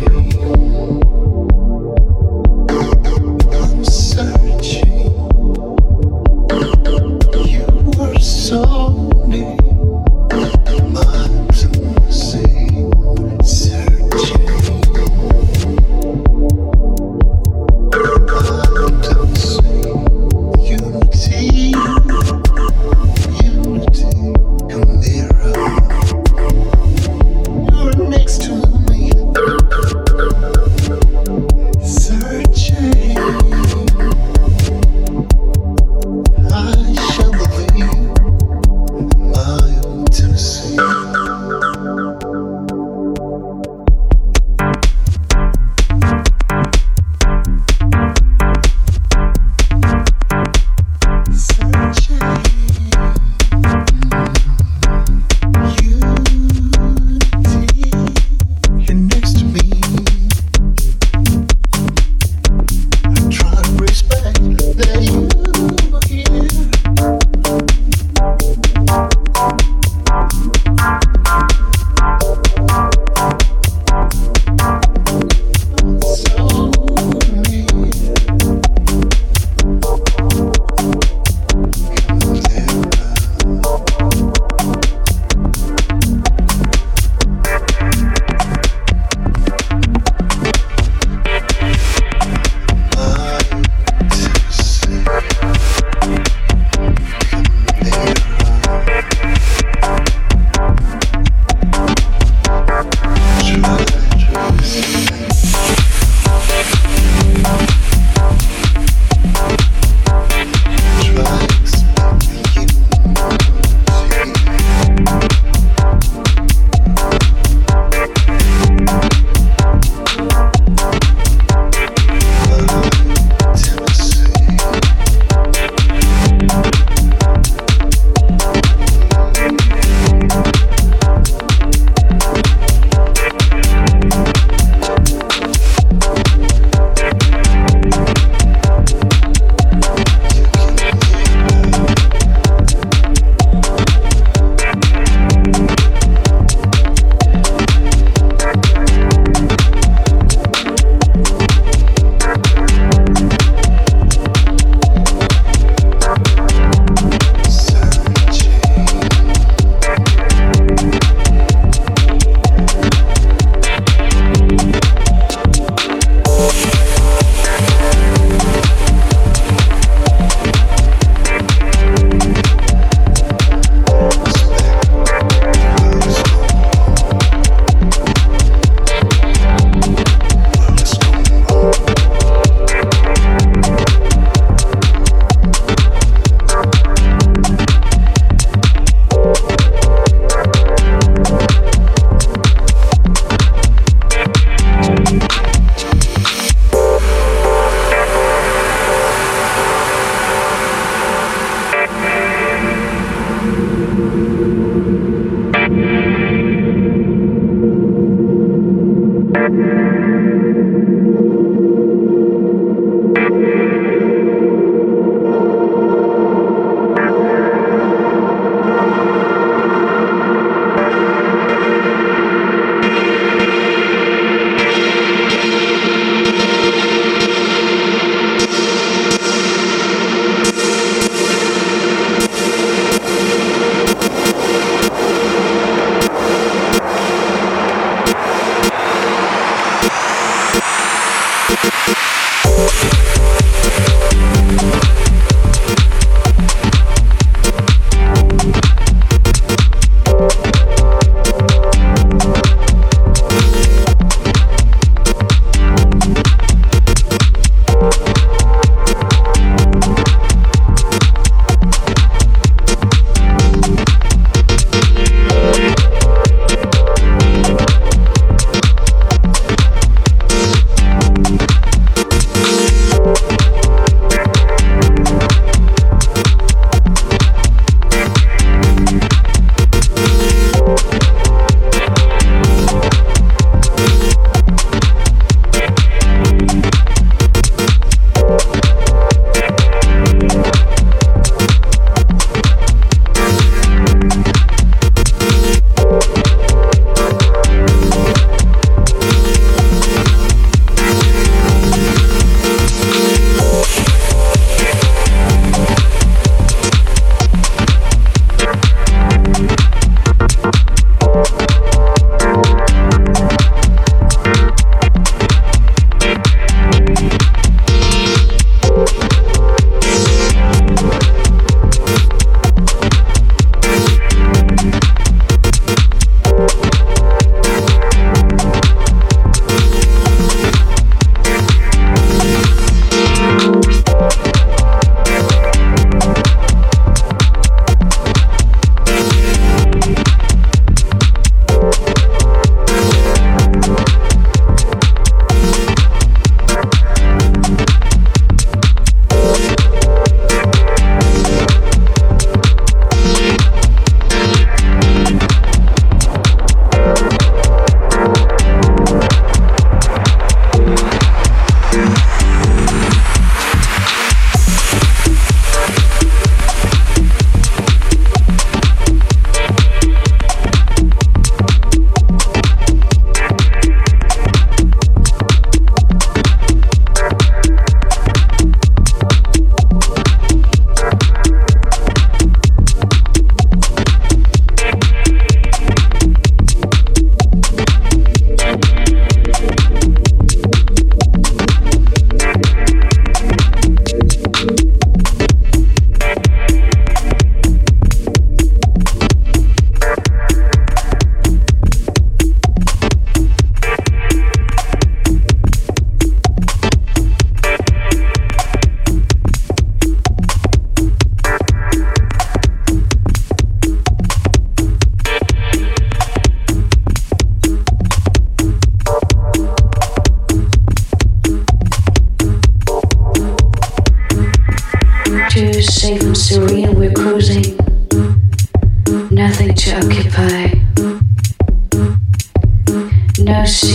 Eu.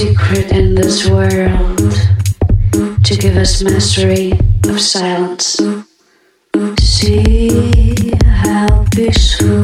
secret in this world to give us mastery of silence. See how peaceful.